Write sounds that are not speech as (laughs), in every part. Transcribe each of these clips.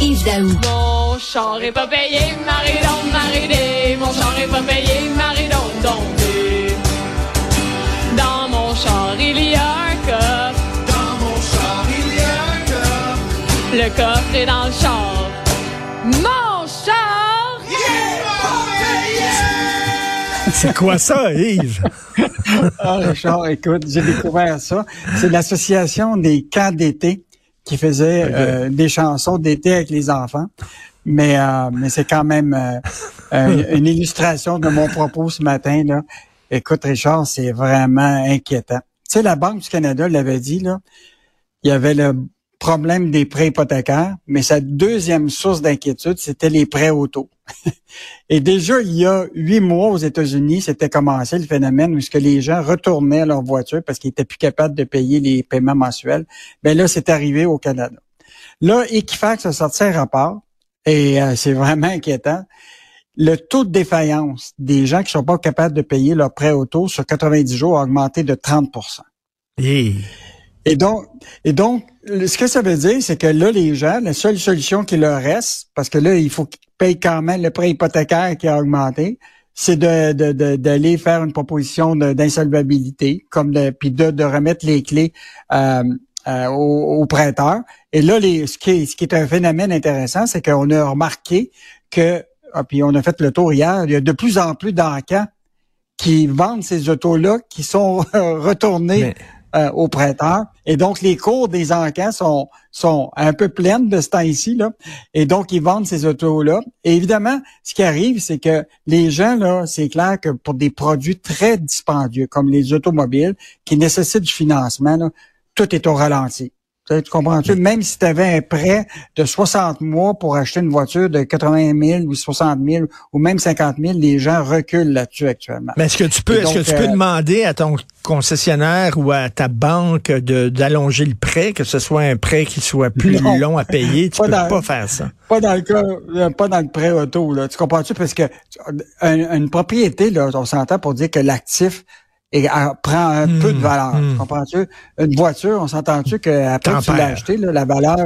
Yves Daou. Mon char est pas payé, Marie-Don, Marie-Dé. Mon char est pas payé, Marie-Don, Don, Dans mon char, il y a un coffre. Dans mon char, il y a un coffre. Le coffre est dans le char. Mon char! C'est quoi ça, Yves? Ah, Richard, écoute, j'ai découvert ça. C'est l'association des camps d'été qui faisait euh, des chansons d'été avec les enfants. Mais, euh, mais c'est quand même euh, euh, une illustration de mon propos ce matin. Là. Écoute, Richard, c'est vraiment inquiétant. Tu sais, la Banque du Canada l'avait dit, là, il y avait le problème des prêts hypothécaires, mais sa deuxième source d'inquiétude, c'était les prêts auto. (laughs) Et déjà, il y a huit mois aux États-Unis, c'était commencé le phénomène où ce que les gens retournaient à leur voiture parce qu'ils étaient plus capables de payer les paiements mensuels. Ben là, c'est arrivé au Canada. Là, Equifax a sorti un rapport et euh, c'est vraiment inquiétant. Le taux de défaillance des gens qui sont pas capables de payer leur prêt auto sur 90 jours a augmenté de 30 Hey. et donc, et donc, ce que ça veut dire, c'est que là, les gens, la seule solution qui leur reste, parce que là, il faut qu'ils payent quand même le prêt hypothécaire qui a augmenté, c'est de, de, d'aller faire une proposition d'insolvabilité, comme de, puis de, de remettre les clés euh, euh, aux, prêteurs. Et là, les, ce, qui est, ce qui est un phénomène intéressant, c'est qu'on a remarqué que, ah, puis on a fait le tour hier, il y a de plus en plus d'encans qui vendent ces autos-là, qui sont (laughs) retournés euh, aux. Et donc, les cours des encans sont, sont un peu pleines de ce temps-ci. Là. Et donc, ils vendent ces autos-là. Et évidemment, ce qui arrive, c'est que les gens, là, c'est clair que pour des produits très dispendieux, comme les automobiles, qui nécessitent du financement, là, tout est au ralenti. Tu comprends-tu? Même si tu avais un prêt de 60 mois pour acheter une voiture de 80 000 ou 60 000 ou même 50 000, les gens reculent là-dessus actuellement. Mais est-ce que tu peux, est-ce que tu peux euh, demander à ton concessionnaire ou à ta banque de, d'allonger le prêt, que ce soit un prêt qui soit plus Non. long à payer? Tu peux dans- pas faire ça. Pas dans le cas, euh, pas dans le prêt auto, là. Tu comprends-tu? Parce que un- une propriété, là, on s'entend pour dire que l'actif est- a- prend un Hmm, peu de valeur. hmm. Tu comprends-tu? Une voiture, on s'entend-tu qu'après tu l'as acheté, là, la valeur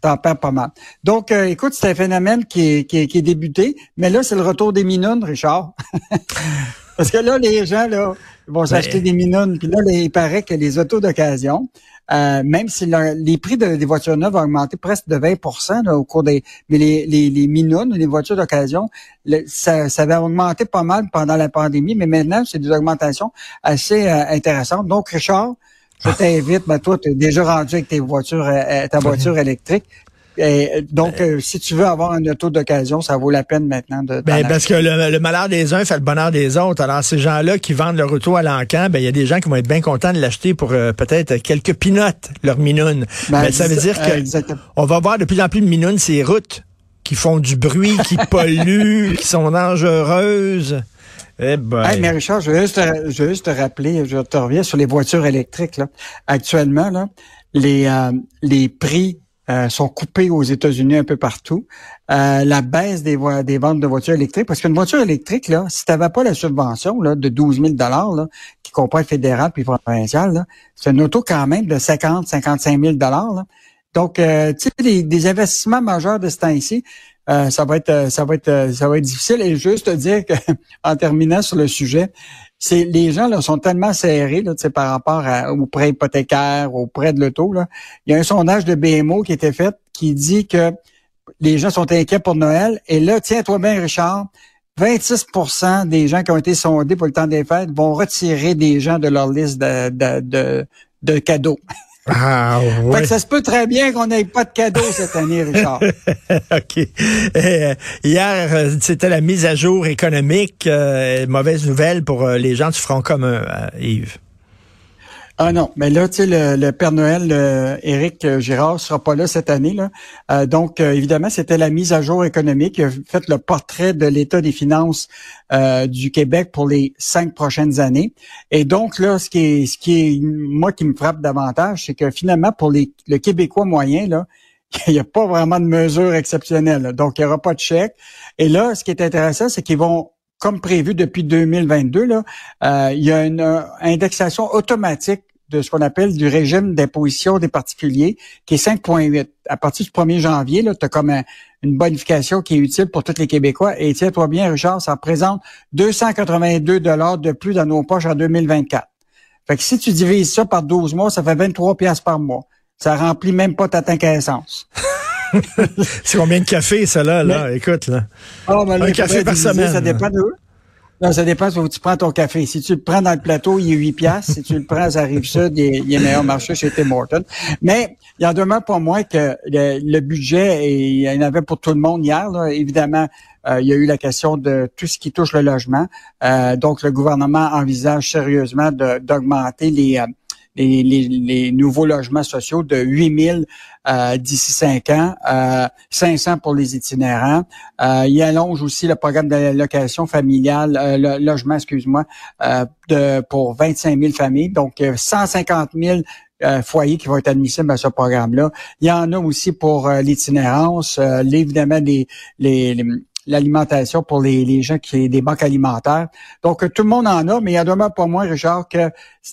t'en perds pas mal. Donc, euh, écoute, c'est un phénomène qui est, qui est, qui est débuté, mais là, c'est le retour des minounes, Richard. (laughs) Parce que là, les gens, là, vont s'acheter des minounes. Puis là, là, il paraît que les autos d'occasion, euh, même si le- les prix de- des voitures neuves ont augmenté presque de 20 là, au cours des... Mais les, les, les minounes, les voitures d'occasion, le- ça, ça avait augmenté pas mal pendant la pandémie, mais maintenant, c'est des augmentations assez euh, intéressantes. Donc, Richard, je (laughs) t'invite, ben, toi, tu es déjà rendu avec tes voitures, euh, euh, ta voiture électrique. Et, euh, donc, euh, si tu veux avoir un auto d'occasion, ça vaut la peine maintenant de... Ben, parce que le, le malheur des uns fait le bonheur des autres. Alors, ces gens-là qui vendent leur auto à l'encan, ben, il y a des gens qui vont être bien contents de l'acheter pour euh, peut-être quelques pinottes, leur minoune. Ben, Mais ça veut dire euh, que exactement. on va voir de plus en plus de minounes ces routes qui font du bruit, qui (laughs) polluent, qui sont dangereuses. Eh ben, Hey, mais Richard, je veux juste, te- je veux juste te rappeler, je te reviens sur les voitures électriques. Là. Actuellement, là, les, euh, les prix euh, sont coupés aux États-Unis un peu partout. Euh, la baisse des, des ventes de voitures électriques, parce qu'une voiture électrique, là, si tu n'avais pas la subvention là, de 12 000 là, qui comprend fédéral puis provincial, c'est une auto quand même de 50 55 000 là. Donc, euh, tu sais, des, investissements majeurs de ce temps-ci, euh, ça va être, ça va être, ça va être difficile. Et juste te dire que, (laughs) en terminant sur le sujet, c'est les gens là sont tellement serrés là, par rapport à, aux prêts hypothécaires, aux prêts de l'auto. Là. Il y a un sondage de BMO qui été fait qui dit que les gens sont inquiets pour Noël. Et là, tiens-toi bien, Richard, 26% des gens qui ont été sondés pour le temps des fêtes vont retirer des gens de leur liste de, de cadeaux. Ah, Fait ouais. que ça se peut très bien qu'on n'ait pas de cadeaux cette année, Richard. (laughs) OK. Euh, hier, euh, c'était la mise à jour économique. Euh, mauvaise nouvelle pour euh, les gens du Front commun, Yves. Ah non, mais là, tu sais, le, le Père Noël, euh, Éric Girard, sera pas là cette année. Là. Euh, donc, euh, évidemment, c'était la mise à jour économique. Il a fait le portrait de l'état des finances euh, du Québec pour les cinq prochaines années. Et donc, là, ce qui est, ce qui est moi qui me frappe davantage, c'est que finalement, pour les, le Québécois moyen, là, (laughs) il n'y a pas vraiment de mesures exceptionnelles. là. Donc, il n'y aura pas de chèque. Et là, ce qui est intéressant, c'est qu'ils vont comme prévu depuis 2022, là, euh, il y a une euh, indexation automatique de ce qu'on appelle du régime d'imposition des particuliers, qui est 5,8. À partir du 1er janvier, tu as comme une bonification qui est utile pour tous les Québécois. Et tiens-toi bien, Richard, ça représente 282 dollars de plus dans nos poches en 2024. Fait que si tu divises ça par 12 mois, ça fait 23 pièces par mois. Ça remplit même pas ta tank. (laughs) (laughs) c'est combien de café, ça, là? là? Écoute, là. Oh, ben, un café par semaine. Ça dépend de non, ça dépend où tu prends ton café. Si tu le prends dans le plateau, il est 8 piastres. si tu le prends à rive sud, il est, meilleur marché chez Tim Hortons. Mais il en demeure pas moins que le, budget, et il y en avait pour tout le monde hier, là, évidemment, euh, il y a eu la question de tout ce qui touche le logement. Euh, donc, le gouvernement envisage sérieusement d'augmenter les, euh, les, les, nouveaux logements sociaux de 8 000 euh, d'ici 5 ans, euh, 500 pour les itinérants. Euh, il allonge aussi le programme de location familiale, euh, le logement, excuse-moi, euh, de, pour 25 000 familles. Donc, 150 000 foyers qui vont être admissibles à ce programme-là. Il y en a aussi pour l'itinérance, évidemment les, les l'alimentation pour les, les gens qui ont des banques alimentaires. Donc, tout le monde en a, mais il y a demain pas moins, Richard, que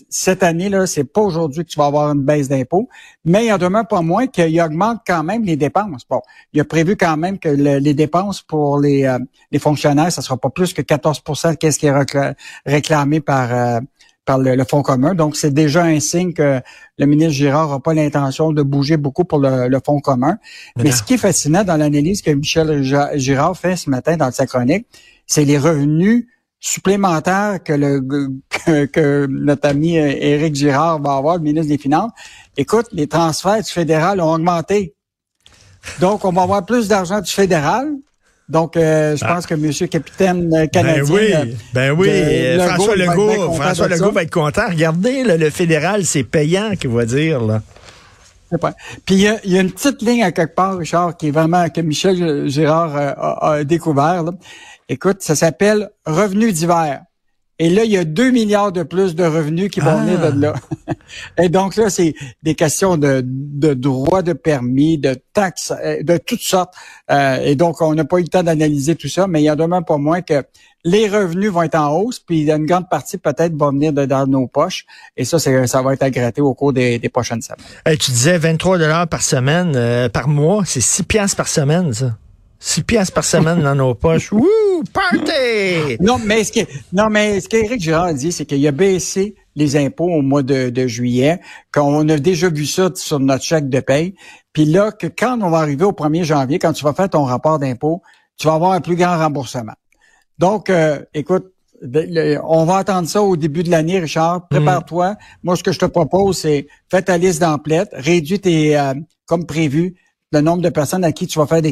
cette année-là, c'est pas aujourd'hui que tu vas avoir une baisse d'impôts, mais il y a demain pas moins qu'il augmente quand même les dépenses. Bon, il a prévu quand même que les dépenses pour les, euh, les fonctionnaires, ça sera pas plus que 14% qu'est-ce qui est réclamé par euh, par le, Fonds commun. Donc, c'est déjà un signe que le ministre Girard n'a pas l'intention de bouger beaucoup pour le, Fonds commun. Mais, ce qui est fascinant dans l'analyse que Michel Girard fait ce matin dans sa chronique, c'est les revenus supplémentaires que, le, que, notre ami euh, Éric Girard va avoir, le ministre des Finances. Écoute, les transferts du fédéral ont augmenté. Donc, on va avoir plus d'argent du fédéral, donc, euh, je ah. pense que M. Capitaine euh, canadien... Ben oui, euh, ben oui. François Legault, François Legault va être content. Regardez, le fédéral, c'est payant, qu'il va dire. là. Puis il y, a, une petite ligne à quelque part, Richard, qui est vraiment que Michel Girard a, découvert. Écoute, ça s'appelle revenu d'hiver. Et là, il y a 2 milliards de plus de revenus qui vont venir de là. Ah. (laughs) Et donc là, c'est des questions de, de droits de permis, de taxes, euh, de toutes sortes. Euh, et donc, on n'a pas eu le temps d'analyser tout ça, mais il y en a même pas moins que les revenus vont être en hausse, puis une grande partie peut-être va venir de dans nos poches. Et ça, ça va être à gratter au cours des, prochaines semaines. tu disais 23 dollars par semaine, euh, par mois, c'est 6 piastres par semaine, ça. 6 piastres par semaine dans nos poches. Wouh! Party! Non, mais ce que, non, mais ce qu'Éric Girard a dit, c'est qu'il a baissé les impôts au mois de, juillet, qu'on a déjà vu ça sur notre chèque de paye. Puis là, que quand on va arriver au 1er janvier, quand tu vas faire ton rapport d'impôt, tu vas avoir un plus grand remboursement. Donc, euh, écoute, on va attendre ça au début de l'année, Richard. Prépare-toi. Moi, ce que je te propose, c'est fais ta liste d'emplettes, réduis tes, euh, comme prévu, le nombre de personnes à qui tu vas faire des